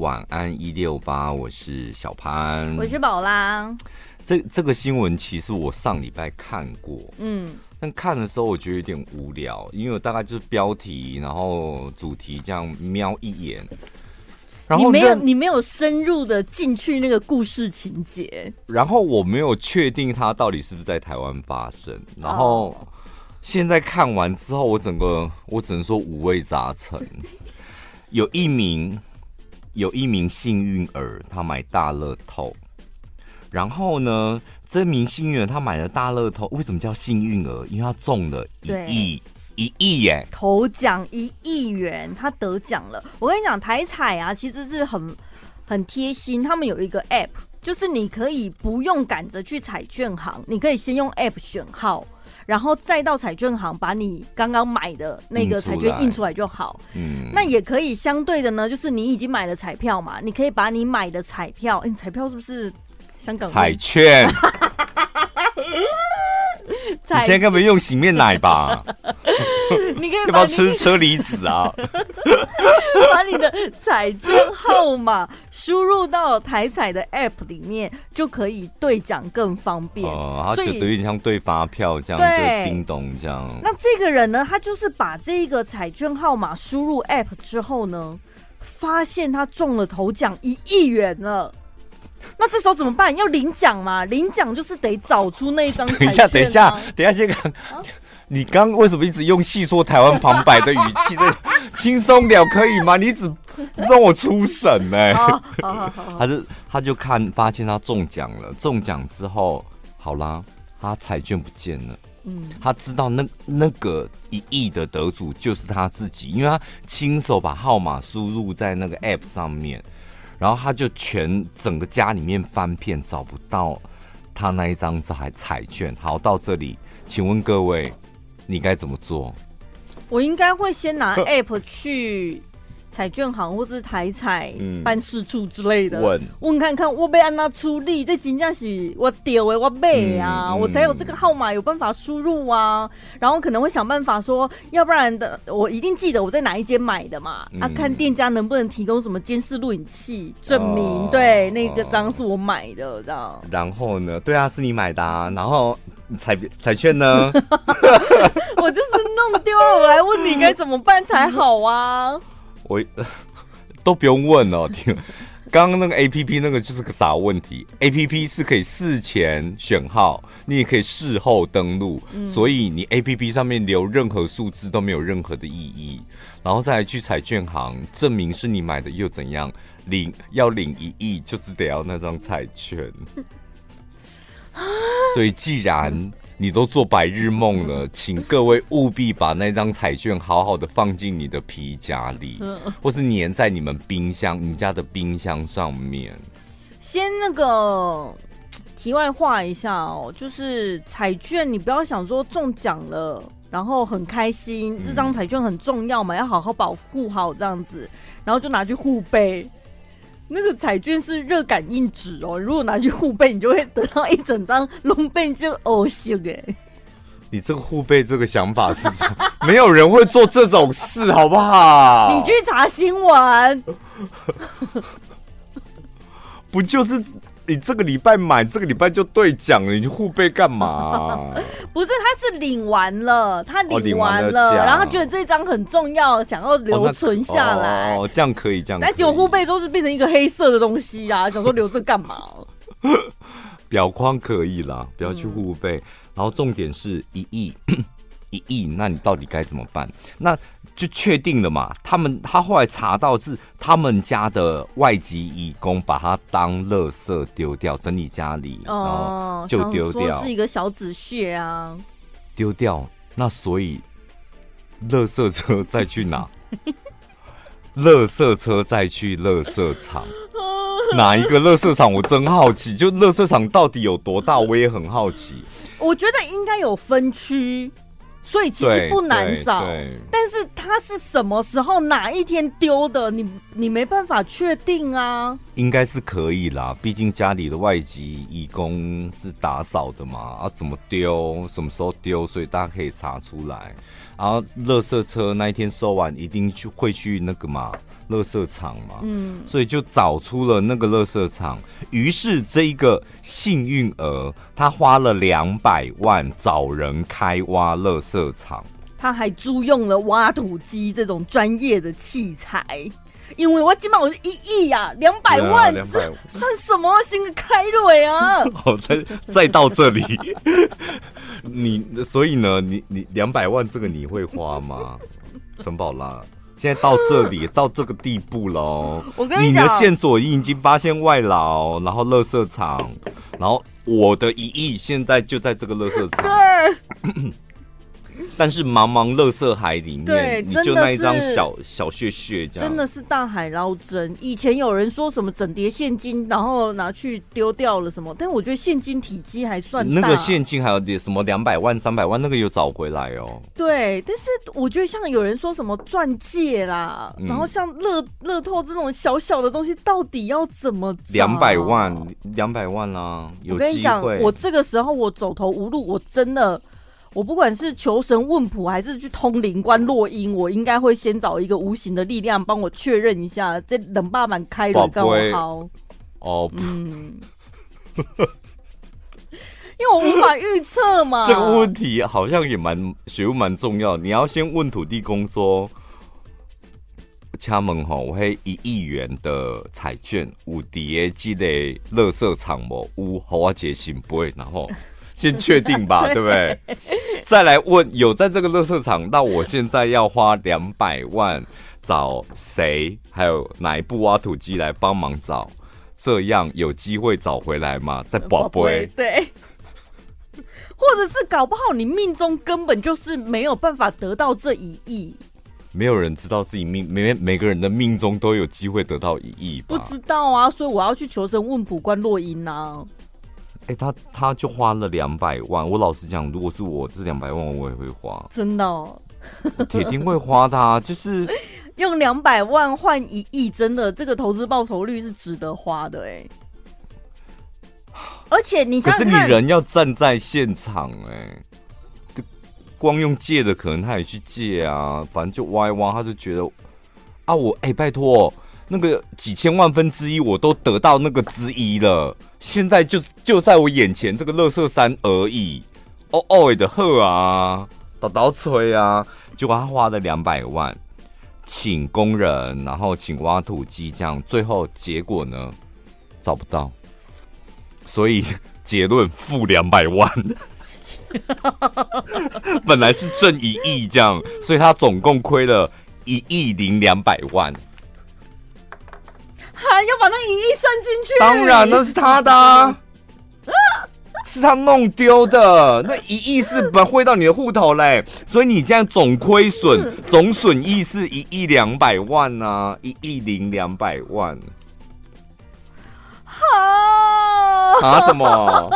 晚安一六八，我是小潘，我是宝拉。这这个新闻其实我上礼拜看过，嗯，但看的时候我觉得有点无聊，因为我大概就是标题，然后主题这样瞄一眼，然后你没有你没有深入的进去那个故事情节，然后我没有确定它到底是不是在台湾发生，然后现在看完之后，我整个我只能说五味杂陈，有一名有一名幸运儿，他买大乐透。然后呢，这名幸运儿他买了大乐透，为什么叫幸运儿？因为他中了一亿一亿耶，头奖一亿元，他得奖了。我跟你讲，台彩啊，其实是很很贴心，他们有一个 app，就是你可以不用赶着去彩券行，你可以先用 app 选号，然后再到彩券行把你刚刚买的那个彩券印出来就好。嗯，那也可以相对的呢，就是你已经买了彩票嘛，你可以把你买的彩票，哎，彩票是不是？香港彩券，你现在根本用洗面奶吧？你可以要不要吃车厘子啊？把你的彩券号码输入到台彩的 App 里面，就可以兑奖更方便。哦，它就有点像兑发票这样，对，叮咚这样。那这个人呢，他就是把这个彩券号码输入 App 之后呢，发现他中了头奖一亿元了。那这时候怎么办？要领奖嘛？领奖就是得找出那 一张彩券啊。等一下，等一下，等一下，先看。啊、你刚为什么一直用细说台湾旁白的语气？这轻松点可以吗？你一直让我出神呢、他就他就看发现他中奖了，中奖之后，好啦，他彩券不见了。嗯，他知道那那个一亿的得主就是他自己，因为他亲手把号码输入在那个 app 上面。然后他就全整个家里面翻遍，找不到他那一张彩彩券。好，到这里，请问各位，你该怎么做？我应该会先拿 app 去。彩券行或是台彩办事处之类的，问问看看我被安娜出力，这真正是我丢的我背啊，嗯、我才有这个号码有办法输入啊，然后可能会想办法说，要不然的我一定记得我在哪一间买的嘛，嗯、啊，看店家能不能提供什么监视录影器证明，哦、对，那个章是我买的，这样。然后呢？对啊，是你买的啊。然后彩彩券呢？我就是弄丢了，我来问你该怎么办才好啊。我 都不用问哦，听，刚刚那个 A P P 那个就是个啥问题？A P P 是可以事前选号，你也可以事后登录，嗯、所以你 A P P 上面留任何数字都没有任何的意义。然后再来去彩券行证明是你买的又怎样？领要领一亿，就是得要那张彩券。所以既然你都做白日梦了，请各位务必把那张彩券好好的放进你的皮夹里，或是粘在你们冰箱、你家的冰箱上面。先那个题外话一下哦，就是彩券，你不要想说中奖了，然后很开心，这张彩券很重要嘛，要好好保护好这样子，然后就拿去护贝。那个彩券是热感应纸哦，如果拿去护背，你就会得到一整张龙背就恶心哎。你这个护背这个想法是？没有人会做这种事，好不好？你去查新闻，不就是？你这个礼拜买，这个礼拜就兑奖了，你护贝干嘛？不是，他是领完了，他领完了，哦、完了然后他觉得这张很重要，想要留存下来。哦，这样可以，这样。但结果护背都是变成一个黑色的东西呀、啊，想说留着干嘛？表框可以啦，不要去护贝。嗯、然后重点是一亿，一亿，那你到底该怎么办？那。就确定了嘛？他们他后来查到是他们家的外籍义工把它当垃圾丢掉，整理家里，哦，就丢掉，是一个小纸屑啊，丢掉。那所以，垃圾车再去哪？垃圾车再去垃圾场，哪一个垃圾场？我真好奇，就垃圾场到底有多大？我也很好奇。我觉得应该有分区。所以其实不难找，但是他是什么时候哪一天丢的，你你没办法确定啊。应该是可以啦，毕竟家里的外籍义工是打扫的嘛，啊，怎么丢，什么时候丢，所以大家可以查出来。然后垃圾车那一天收完，一定去会去那个嘛，垃圾场嘛，嗯，所以就找出了那个垃圾场。于是这一个幸运儿，他花了两百万找人开挖垃圾场，他还租用了挖土机这种专业的器材。因为我起码我是一亿呀，两百万，这算什么？新的开瑞啊！好，再再到这里，你所以呢，你你两百万这个你会花吗？陈宝拉，现在到这里 到这个地步喽，我跟你的线索已经发现外劳，然后垃圾场，然后我的一亿现在就在这个垃圾场。对。但是茫茫垃圾海里面，对，你就那一张小小屑屑，这样真的是大海捞针。以前有人说什么整叠现金，然后拿去丢掉了什么，但我觉得现金体积还算大。那个现金还有点什么两百万、三百万，那个有找回来哦。对，但是我觉得像有人说什么钻戒啦，嗯、然后像乐乐透这种小小的东西，到底要怎么找？两百万，两百万啊！有机会。我跟你讲，我这个时候我走投无路，我真的。我不管是求神问卜，还是去通灵观落音，我应该会先找一个无形的力量帮我确认一下，这冷爸爸开了这么好。哦，嗯，因为我无法预测嘛。这个问题好像也蛮学问蛮重要，你要先问土地公说，敲门吼，我会一亿元的彩券，有伫个这个垃圾场无？有，好我解信不会，然后。先确定吧，对不对？再来问有在这个乐色场，那我现在要花两百万找谁？还有哪一部挖土机来帮忙找？这样有机会找回来吗？在宝贝，对，或者是搞不好你命中根本就是没有办法得到这一亿。没有人知道自己命，每每个人的命中都有机会得到一亿吧？不知道啊，所以我要去求神问卜观落音啊。哎、欸，他他就花了两百万。我老实讲，如果是我这两百万，我也会花。真的、哦，铁定会花的、啊。就是 用两百万换一亿，真的，这个投资报酬率是值得花的。哎，而且你可是你人要站在现场，哎，光用借的，可能他也去借啊。反正就挖一挖，他就觉得啊，我哎、欸，拜托。那个几千万分之一，我都得到那个之一了。现在就就在我眼前，这个垃圾山而已。哦哦的喝啊，倒倒吹啊，结果他花了两百万，请工人，然后请挖土机，这样最后结果呢，找不到。所以 结论负两百万。本来是挣一亿这样，所以他总共亏了一亿零两百万。去？当然，那是他的、啊，是他弄丢的。那一亿是本汇到你的户头嘞，所以你这样总亏损、总损益是一亿两百万啊，一亿零两百万。好啊？什么？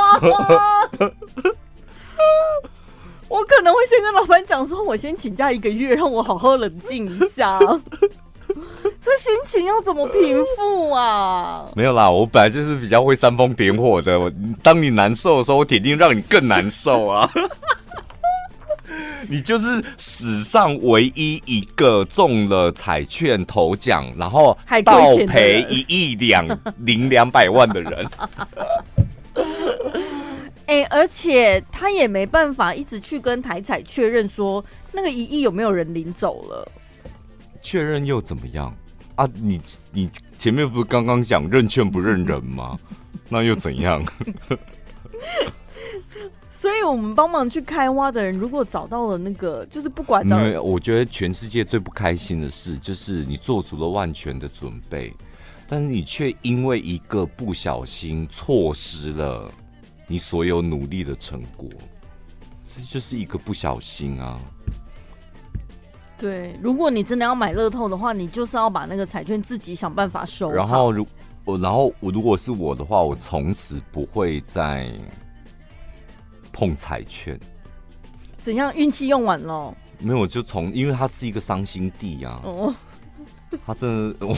我可能会先跟老板讲说，我先请假一个月，让我好好冷静一下。这心情要怎么平复啊？没有啦，我本来就是比较会煽风点火的。我当你难受的时候，我铁定让你更难受啊！你就是史上唯一一个中了彩券头奖，然后倒赔一亿两零两百万的人。哎、欸，而且他也没办法一直去跟台彩确认说那个一亿有没有人领走了。确认又怎么样？啊，你你前面不是刚刚讲认券不认人吗？那又怎样？所以，我们帮忙去开挖的人，如果找到了那个，就是不管。没有我觉得全世界最不开心的事，就是你做足了万全的准备，但是你却因为一个不小心错失了你所有努力的成果，这就是一个不小心啊。对，如果你真的要买乐透的话，你就是要把那个彩券自己想办法收。然后，如我，然后我如果是我的话，我从此不会再碰彩券。怎样？运气用完了？没有，就从因为它是一个伤心地啊。哦。他真的，我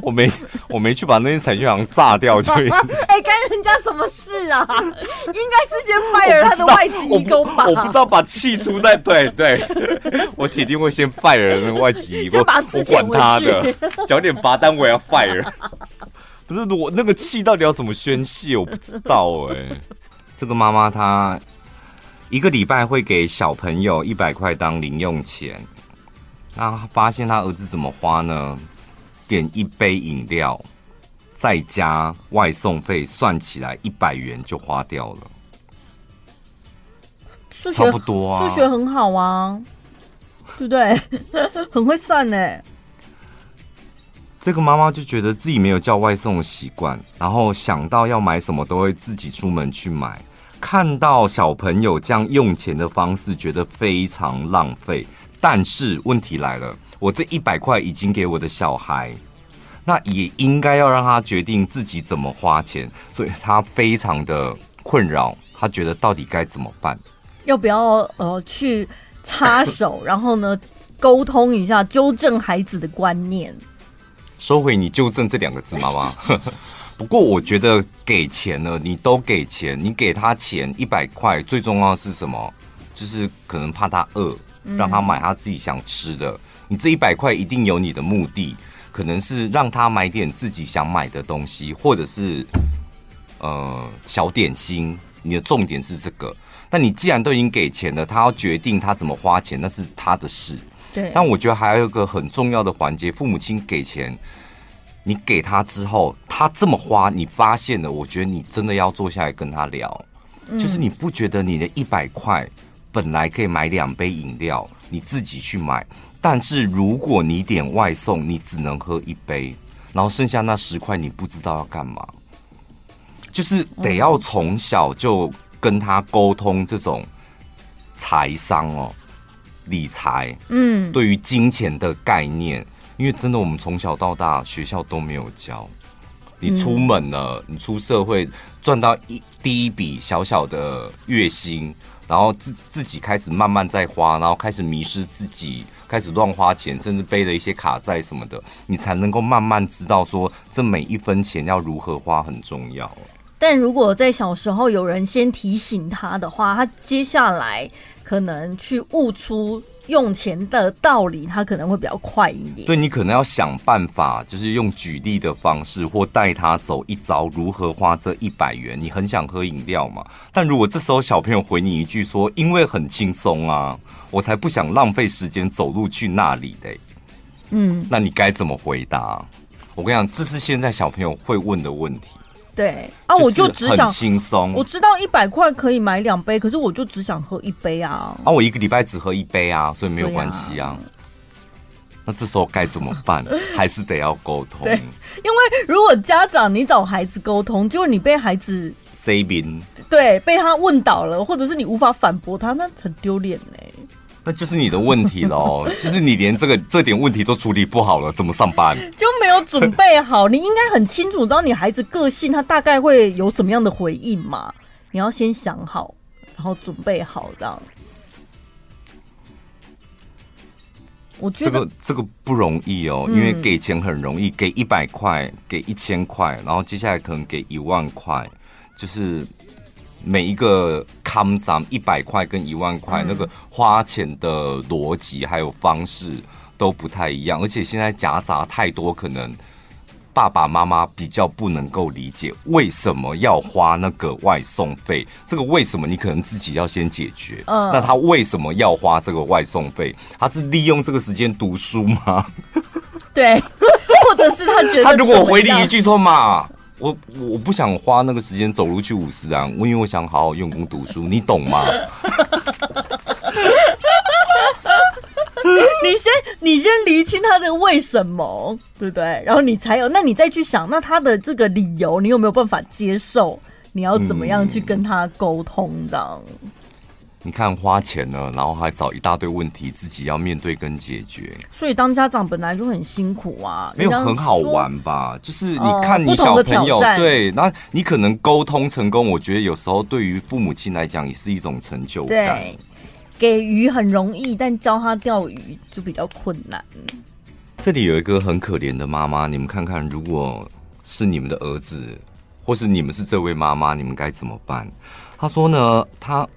我没我没去把那些彩券行炸掉就。哎，干人家什么事啊？应该的外籍移工吧？我不知道把气出在，对对，我铁定会先 fire 那个外籍移工，我管他的，缴点罚单我也要 fire。不是我那个气到底要怎么宣泄？我不知道哎、欸。这个妈妈她一个礼拜会给小朋友一百块当零用钱。那发现他儿子怎么花呢？点一杯饮料，再加外送费，算起来一百元就花掉了。数学差不多啊，数学很好啊，对不对？很会算呢。这个妈妈就觉得自己没有叫外送的习惯，然后想到要买什么都会自己出门去买。看到小朋友这样用钱的方式，觉得非常浪费。但是问题来了，我这一百块已经给我的小孩，那也应该要让他决定自己怎么花钱，所以他非常的困扰，他觉得到底该怎么办？要不要呃去插手，然后呢沟通一下，纠正孩子的观念？收回你纠正这两个字，妈妈。不过我觉得给钱了，你都给钱，你给他钱一百块，最重要的是什么？就是可能怕他饿。让他买他自己想吃的，你这一百块一定有你的目的，可能是让他买点自己想买的东西，或者是呃小点心。你的重点是这个，但你既然都已经给钱了，他要决定他怎么花钱，那是他的事。对。但我觉得还有一个很重要的环节，父母亲给钱，你给他之后，他这么花，你发现了，我觉得你真的要坐下来跟他聊，就是你不觉得你的一百块？本来可以买两杯饮料，你自己去买。但是如果你点外送，你只能喝一杯，然后剩下那十块你不知道要干嘛。就是得要从小就跟他沟通这种财商哦，理财，嗯，对于金钱的概念，因为真的我们从小到大学校都没有教。你出门了，你出社会赚到一第一笔小小的月薪。然后自自己开始慢慢在花，然后开始迷失自己，开始乱花钱，甚至背了一些卡债什么的，你才能够慢慢知道说，这每一分钱要如何花很重要。但如果在小时候有人先提醒他的话，他接下来可能去悟出。用钱的道理，他可能会比较快一点。对，你可能要想办法，就是用举例的方式，或带他走一遭，如何花这一百元。你很想喝饮料嘛？但如果这时候小朋友回你一句说：“因为很轻松啊，我才不想浪费时间走路去那里的。”嗯，那你该怎么回答？我跟你讲，这是现在小朋友会问的问题。对啊，我就只想轻松。我知道一百块可以买两杯，可是我就只想喝一杯啊。啊，我一个礼拜只喝一杯啊，所以没有关系啊。啊那这时候该怎么办？还是得要沟通。对，因为如果家长你找孩子沟通，结果你被孩子 saving，对，被他问倒了，或者是你无法反驳他，那很丢脸呢。那就是你的问题喽，就是你连这个这点问题都处理不好了，怎么上班？就没有准备好。你应该很清楚，知道你孩子个性，他大概会有什么样的回应嘛？你要先想好，然后准备好这样。我觉得这个这个不容易哦，因为给钱很容易，给一百块，给一千块，然后接下来可能给一万块，就是。每一个康涨一百块跟一万块，那个花钱的逻辑还有方式都不太一样，而且现在夹杂太多，可能爸爸妈妈比较不能够理解为什么要花那个外送费。这个为什么你可能自己要先解决。嗯，那他为什么要花这个外送费？他是利用这个时间读书吗？对，或者是他觉得 他如果回你一句说嘛。我我不想花那个时间走路去五十啊，我因为我想好好用功读书，你懂吗？你先你先厘清他的为什么，对不对？然后你才有，那你再去想，那他的这个理由，你有没有办法接受？你要怎么样去跟他沟通的？嗯你看花钱了，然后还找一大堆问题自己要面对跟解决，所以当家长本来就很辛苦啊。没有很好玩吧？就是你看你小朋友，对，那你可能沟通成功，我觉得有时候对于父母亲来讲也是一种成就感。对，给鱼很容易，但教他钓鱼就比较困难。这里有一个很可怜的妈妈，你们看看，如果是你们的儿子，或是你们是这位妈妈，你们该怎么办？他说呢，她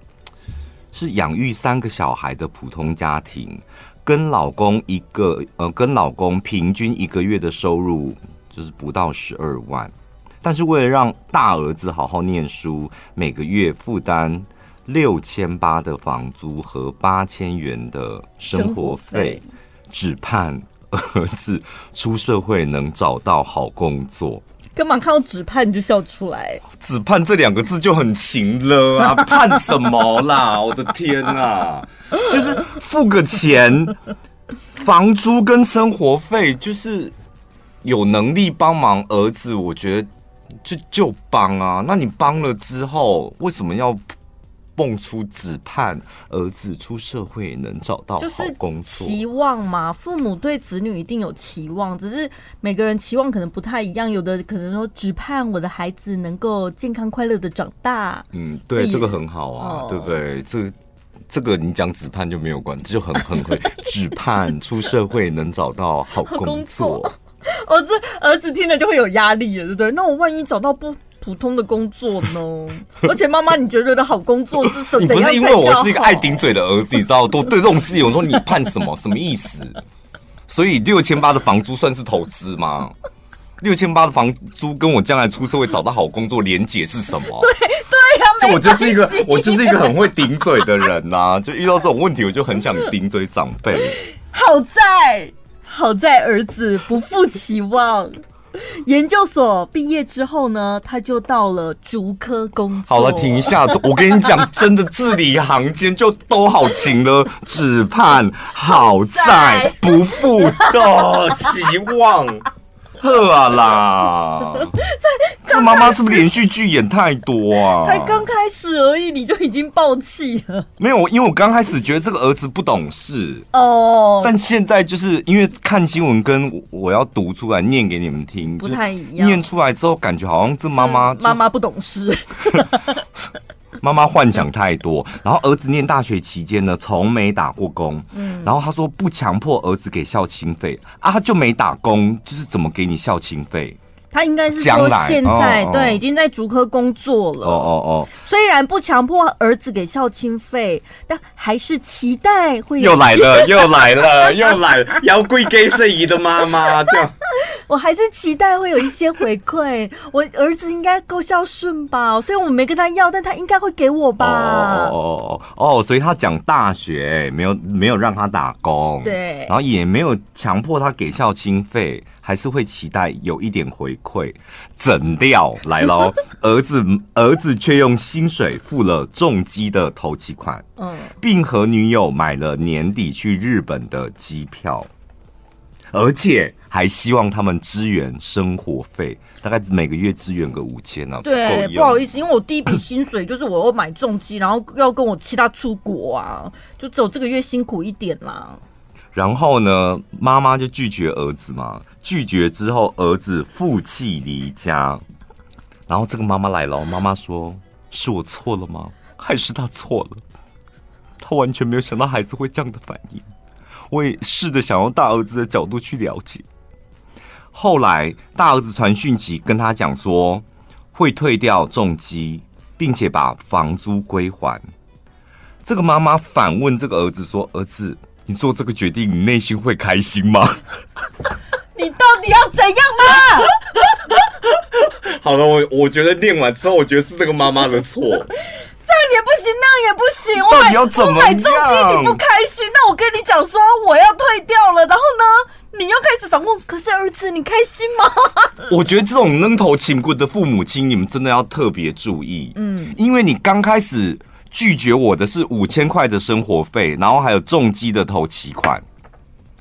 是养育三个小孩的普通家庭，跟老公一个呃，跟老公平均一个月的收入就是不到十二万，但是为了让大儿子好好念书，每个月负担六千八的房租和八千元的生活费，只盼儿子出社会能找到好工作。干嘛看到“指盼”你就笑出来？“指盼”这两个字就很情了啊！盼什么啦？我的天啊！就是付个钱，房租跟生活费，就是有能力帮忙儿子，我觉得就就帮啊。那你帮了之后，为什么要？蹦出只盼儿子出社会能找到好工作，期望嘛？父母对子女一定有期望，只是每个人期望可能不太一样。有的可能说只盼我的孩子能够健康快乐的长大。嗯，对，这个很好啊，哦、对不对？这这个你讲只盼就没有关系，这就很很会只盼出社会能找到好工作。儿子儿子听了就会有压力了，对不对？那我万一找到不？普通的工作呢？而且妈妈，你觉得的好工作是什么？你不是因为我是一个爱顶嘴的儿子，你知道？都对这种事情，我说你盼什么？什么意思？所以六千八的房租算是投资吗？六千八的房租跟我将来出社会找到好工作连结是什么？对对呀、啊，就我就是一个我就是一个很会顶嘴的人呐、啊，就遇到这种问题，我就很想顶嘴长辈。好在好在儿子不负期望。研究所毕业之后呢，他就到了竹科工作。好了，停一下，我跟你讲，真的字里行间就都好情了，只盼好在 不负的期望。呵啊啦！这妈妈是不是连续剧演太多啊？才刚开始而已，你就已经爆气了？没有，因为我刚开始觉得这个儿子不懂事哦，但现在就是因为看新闻，跟我要读出来念给你们听不太一样。念出来之后，感觉好像这妈妈妈妈不懂事。妈妈幻想太多，然后儿子念大学期间呢，从没打过工。嗯，然后他说不强迫儿子给孝亲费啊，他就没打工，就是怎么给你孝亲费？他应该是说现在对、哦、已经在竹科工作了。哦哦哦，虽然不强迫儿子给孝亲费，但还是期待会。又来了，又来了，又来了，要归给圣姨的妈妈这样。我还是期待会有一些回馈，我儿子应该够孝顺吧？虽然我没跟他要，但他应该会给我吧？哦哦，所以他讲大学没有没有让他打工，对，然后也没有强迫他给孝亲费，还是会期待有一点回馈。整掉来喽，儿子儿子却用薪水付了重机的头期款，嗯，并和女友买了年底去日本的机票，而且。还希望他们支援生活费，大概每个月支援个五千呢。对，不好意思，因为我第一笔薪水 就是我要买重机，然后要跟我其他出国啊，就只有这个月辛苦一点啦。然后呢，妈妈就拒绝儿子嘛，拒绝之后，儿子负气离家。然后这个妈妈来了，妈妈说：“是我错了吗？还是他错了？”他完全没有想到孩子会这样的反应。我也试着想用大儿子的角度去了解。后来，大儿子传讯息跟他讲说，会退掉重机，并且把房租归还。这个妈妈反问这个儿子说：“儿子，你做这个决定，你内心会开心吗？你到底要怎样吗？” 好了，我我觉得念完之后，我觉得是这个妈妈的错。这样也不行，那样也不行。我买要怎么样？我买重机你不开心，那我跟你讲说我要退掉了，然后呢？你又开始反问，可是儿子，你开心吗？我觉得这种扔头轻骨的父母亲，你们真的要特别注意。嗯，因为你刚开始拒绝我的是五千块的生活费，然后还有重机的投期款，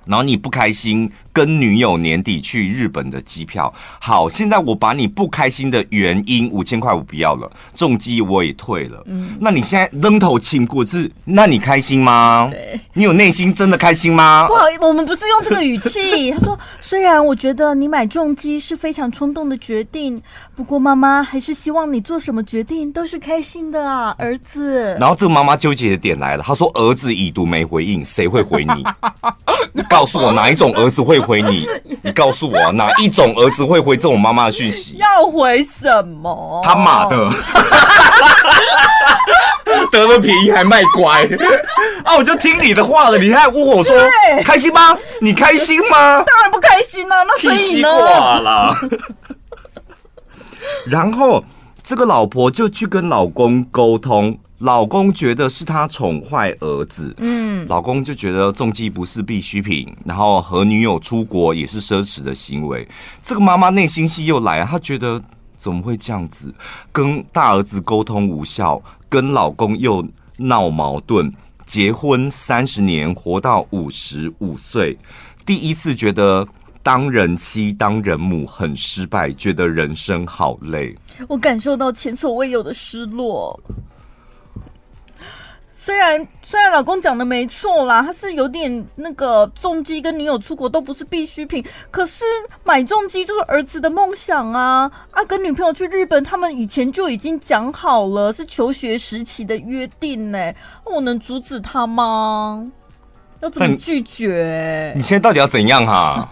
然后你不开心。跟女友年底去日本的机票，好，现在我把你不开心的原因五千块我不要了，重机我也退了。嗯，那你现在扔头亲过是？那你开心吗？对，你有内心真的开心吗？不好意思，我们不是用这个语气。他说，虽然我觉得你买重机是非常冲动的决定，不过妈妈还是希望你做什么决定都是开心的啊，儿子。然后这个妈妈纠结的点来了，她说儿子已读没回应，谁会回你？你告诉我哪一种儿子会？回你？你告诉我、啊，哪一种儿子会回这种妈妈的讯息？要回什么？他妈的！得了便宜还卖乖啊！我就听你的话了，你还问我说开心吗？你开心吗？当然不开心啊！那所以呢？挂了。然后这个老婆就去跟老公沟通。老公觉得是他宠坏儿子，嗯，老公就觉得重疾不是必需品，然后和女友出国也是奢侈的行为。这个妈妈内心戏又来了，她觉得怎么会这样子？跟大儿子沟通无效，跟老公又闹矛盾，结婚三十年，活到五十五岁，第一次觉得当人妻、当人母很失败，觉得人生好累。我感受到前所未有的失落。虽然虽然老公讲的没错啦，他是有点那个重机跟女友出国都不是必需品，可是买重机就是儿子的梦想啊啊！跟女朋友去日本，他们以前就已经讲好了，是求学时期的约定呢。我能阻止他吗？要怎么拒绝？你现在到底要怎样哈？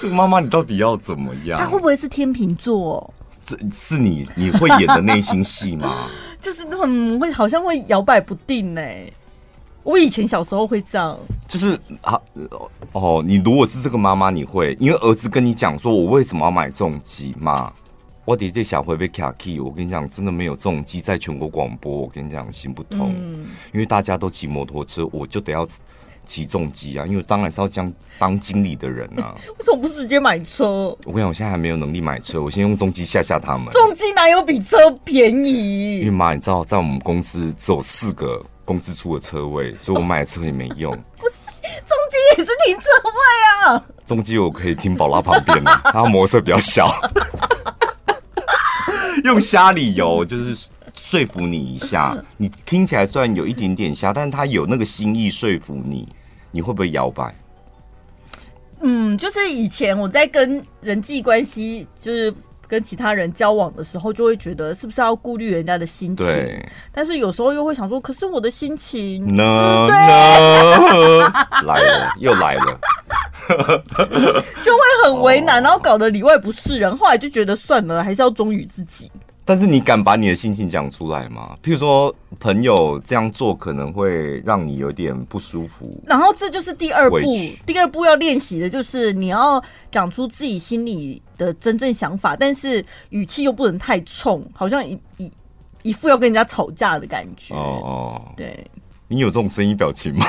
这个妈妈，你到底要怎么样？他会不会是天秤座？是你你会演的内心戏吗？就是很会，好像会摇摆不定呢。我以前小时候会这样，就是啊哦，你如果是这个妈妈，你会因为儿子跟你讲说，我为什么要买重机嘛？我的这小会被卡 key，我跟你讲，真的没有重机在全国广播，我跟你讲行不通，嗯、因为大家都骑摩托车，我就得要。骑重机啊，因为当然是要这样当经理的人啊。为什么不直接买车？我跟你讲，我现在还没有能力买车，我先用重机吓吓他们。重机哪有比车便宜？因为妈，你知道，在我们公司只有四个公司出的车位，所以我买的车也没用。不是，重机也是停车位啊。重机我可以停宝拉旁边的，然后摩比较小。用瞎理由就是。说服你一下，你听起来虽然有一点点瞎，但是他有那个心意说服你，你会不会摇摆？嗯，就是以前我在跟人际关系，就是跟其他人交往的时候，就会觉得是不是要顾虑人家的心情？对。但是有时候又会想说，可是我的心情呢？对，来了，又来了，就会很为难，然后搞得里外不是人。后来就觉得算了，还是要忠于自己。但是你敢把你的心情讲出来吗？譬如说，朋友这样做可能会让你有点不舒服。然后这就是第二步，第二步要练习的就是你要讲出自己心里的真正想法，但是语气又不能太冲，好像一一一副要跟人家吵架的感觉。哦哦，对，你有这种声音表情吗？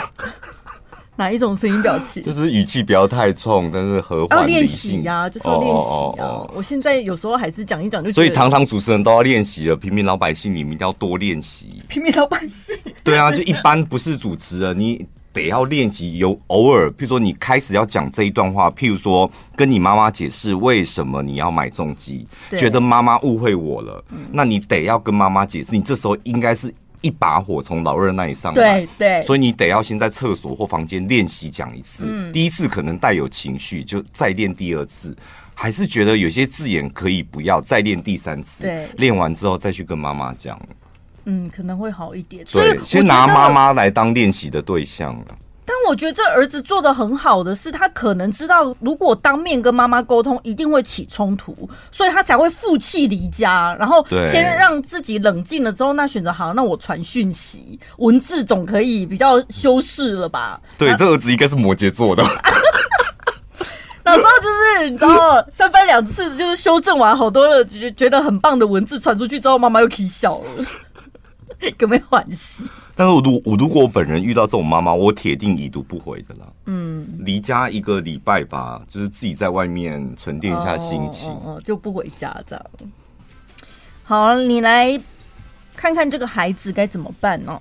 哪一种声音表情？就是语气不要太冲，但是和缓。要练习呀，就是要练习啊！我现在有时候还是讲一讲就。所以堂堂主持人都要练习了，平民老百姓你们一定要多练习。平民老百姓。对啊，就一般不是主持人，你得要练习。有偶尔，譬如说你开始要讲这一段话，譬如说跟你妈妈解释为什么你要买重机，觉得妈妈误会我了，那你得要跟妈妈解释。你这时候应该是。一把火从老二那里上来，对对，所以你得要先在厕所或房间练习讲一次。嗯，第一次可能带有情绪，就再练第二次。还是觉得有些字眼可以不要，再练第三次。对，练完之后再去跟妈妈讲。嗯，可能会好一点。对，先拿妈妈来当练习的对象。但我觉得这儿子做的很好的是，他可能知道，如果当面跟妈妈沟通，一定会起冲突，所以他才会负气离家，然后先让自己冷静了之后，那选择好，那我传讯息，文字总可以比较修饰了吧？对，这儿子应该是摩羯座的。然后就是你知道，三番两次就是修正完好多了，觉觉得很棒的文字传出去之后，妈妈又起笑了，有没关系。但是我如我如果我本人遇到这种妈妈，我铁定已读不回的啦。嗯，离家一个礼拜吧，就是自己在外面沉淀一下心情，哦哦哦，就不回家这样。好，你来看看这个孩子该怎么办哦？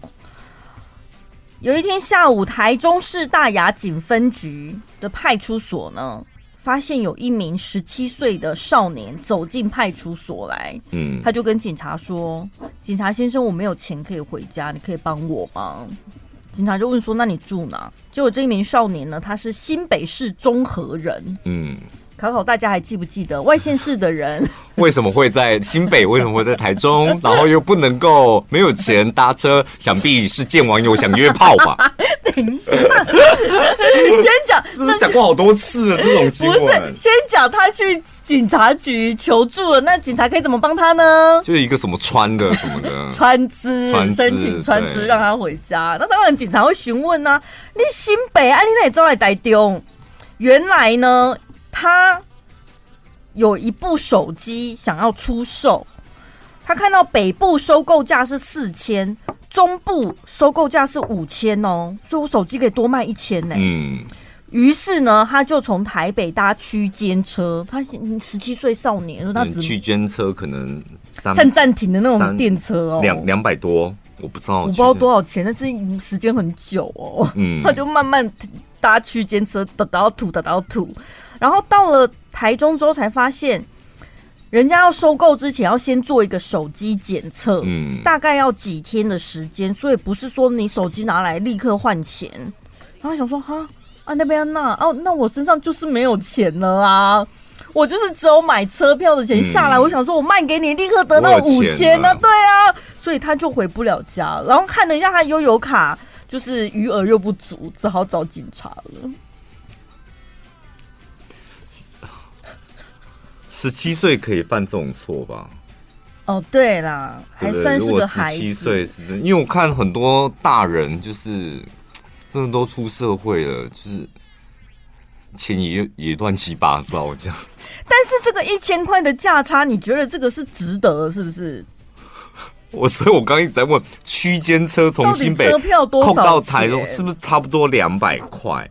有一天下午，台中市大雅警分局的派出所呢，发现有一名十七岁的少年走进派出所来，嗯，他就跟警察说：“警察先生，我没有钱可以回家，你可以帮我吗？”警察就问说：“那你住哪？”结果这一名少年呢，他是新北市中和人，嗯，考考大家还记不记得外县市的人 为什么会在新北？为什么会在台中？然后又不能够没有钱搭车？想必是见网友想约炮吧？等一下，先讲，讲过好多次了这种新闻？不是，先讲他去警察局求助了，那警察可以怎么帮他呢？就是一个什么穿的什么的川资，申请川资让他回家。那当然警察会询问呢、啊，你新北啊，你哪里招来台中？原来呢？他有一部手机想要出售，他看到北部收购价是四千，中部收购价是五千哦，所以我手机可以多卖一千呢。嗯，于是呢，他就从台北搭区间车，他十七岁少年，说他区间车可能站暂停的那种电车哦，两两百多，我不知道，我不知道多少钱，但是时间很久哦。嗯，他就慢慢搭区间车，打到土，打到吐。然后到了台中之后，才发现人家要收购之前要先做一个手机检测，嗯，大概要几天的时间，所以不是说你手机拿来立刻换钱。然后想说哈啊那边那哦，那我身上就是没有钱了啊，我就是只有买车票的钱下来。嗯、我想说我卖给你，立刻得到五千呢，对啊，所以他就回不了家。然后看了一下他悠游卡，就是余额又不足，只好找警察了。十七岁可以犯这种错吧？哦，对啦，还算是个孩子。十七岁是，因为我看很多大人就是真的都出社会了，就是钱也也乱七八糟这样。但是这个一千块的价差，你觉得这个是值得是不是？我所以，我刚刚一直在问，区间车从新北扣到台中，是不是差不多两百块？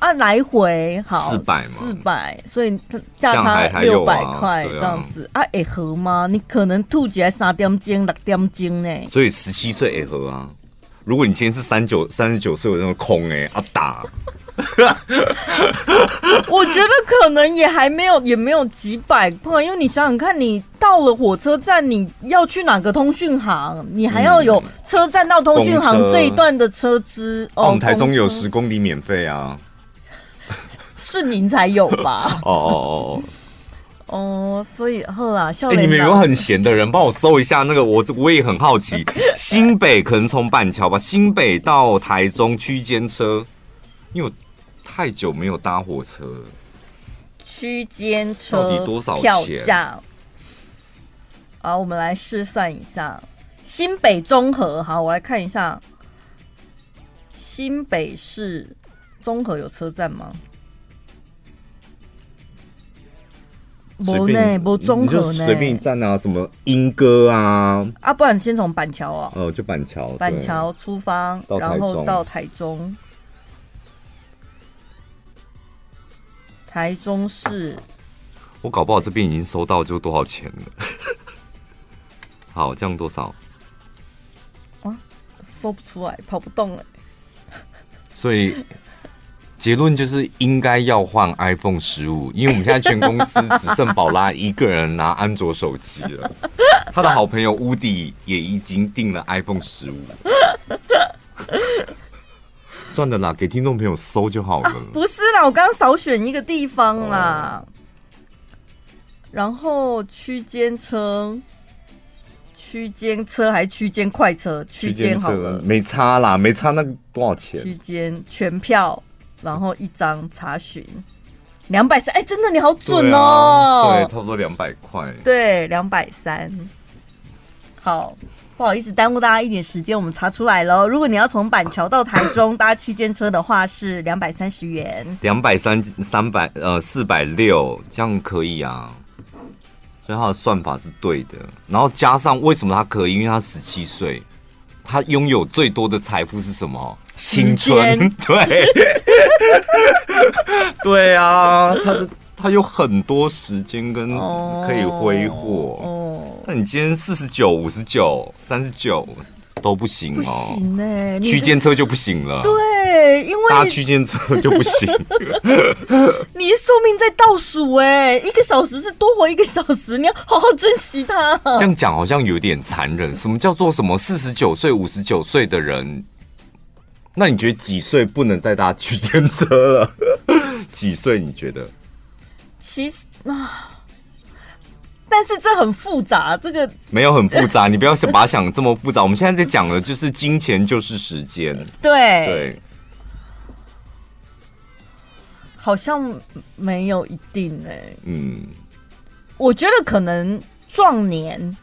啊，来回好四百嘛，四百，所以价差六百块这样子啊，会合吗？你可能吐起来三点钟、六点钟呢。所以十七岁会合啊。如果你今天是三九三十九岁，有那个空哎，啊打。我觉得可能也还没有，也没有几百块，因为你想想看，你到了火车站，你要去哪个通讯行，你还要有车站到通讯行这一段的车资。哦，我们台中有十公里免费啊。市民才有吧？哦哦哦哦，所以后来，哎，你们有很闲的人帮我搜一下那个，我我也很好奇，新北可能从板桥吧，新北到台中区间车，因为我太久没有搭火车了。区间车到底多少票价？好，我们来试算一下，新北综合，好，我来看一下，新北市综合有车站吗？不呢，不综合呢，随便一站啊，什么莺歌啊，啊，不然先从板桥啊，哦，就板桥，板桥出发，然后到台中，台中市，我搞不好这边已经收到就多少钱了，好，这样多少？啊，收不出来，跑不动了，所以。结论就是应该要换 iPhone 十五，因为我们现在全公司只剩宝拉一个人拿安卓手机了。他的好朋友乌迪也已经订了 iPhone 十五。算了啦，给听众朋友搜就好了。啊、不是啦，我刚刚少选一个地方啦。哦、然后区间车，区间车还是区间快车？区间好了，没差啦，没差那个多少钱？区间全票。然后一张查询两百三，哎，真的你好准哦！对，差不多两百块。对，两百三。好，不好意思耽误大家一点时间，我们查出来了。如果你要从板桥到台中搭区间车的话，是两百三十元。两百三三百呃四百六，这样可以啊。所以他的算法是对的。然后加上为什么他可以？因为他十七岁，他拥有最多的财富是什么？青春，对，对啊，他的他有很多时间跟可以挥霍。哦，那你今天四十九、五十九、三十九都不行哦，不行哎，区间车就不行了。对，因为搭区间车就不行。你寿命在倒数哎，一个小时是多活一个小时，你要好好珍惜它。这样讲好像有点残忍。什么叫做什么四十九岁、五十九岁的人？那你觉得几岁不能再搭区间车了？几岁你觉得？其实啊，但是这很复杂，这个没有很复杂，你不要想把它想这么复杂。我们现在在讲的就是金钱就是时间，对对，好像没有一定哎、欸，嗯，我觉得可能壮年。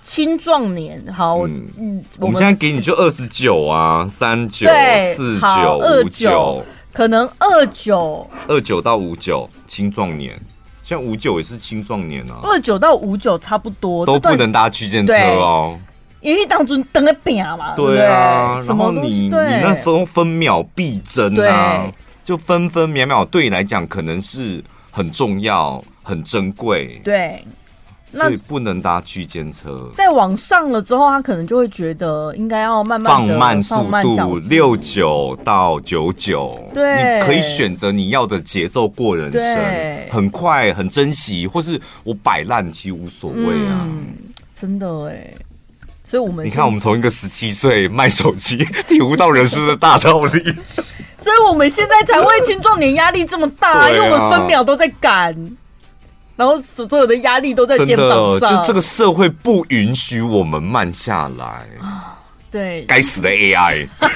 青壮年，好，嗯，我们现在给你就二十九啊，三九四九五九，可能二九。二九到五九，青壮年，像五九也是青壮年啊，二九到五九差不多，都不能搭区间车哦，因为当初等个饼嘛，对啊，然后你你那时候分秒必争啊，就分分秒秒对你来讲可能是很重要、很珍贵，对。所以不能搭区间车。再往上了之后，他可能就会觉得应该要慢慢放慢速度，六九到九九。对，你可以选择你要的节奏过人生，很快，很珍惜，或是我摆烂，其实无所谓啊。嗯，真的哎，所以我们你看，我们从一个十七岁卖手机，体悟到人生的大道理。所以我们现在才会青壮年压力这么大，啊，因为我们分秒都在赶。然后所有的压力都在肩膀上，就这个社会不允许我们慢下来。对，该死的 AI，好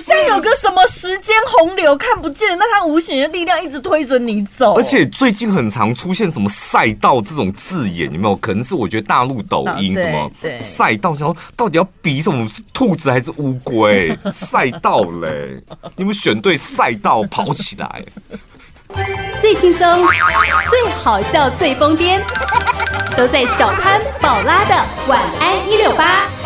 像有个什么时间洪流看不见，那它无形的力量一直推着你走。而且最近很常出现什么赛道这种字眼，有没有？可能是我觉得大陆抖音什么赛道，然后到底要比什么？兔子还是乌龟？赛道嘞，你们选对赛道跑起来。最轻松、最好笑、最疯癫，都在小潘宝拉的晚安一六八。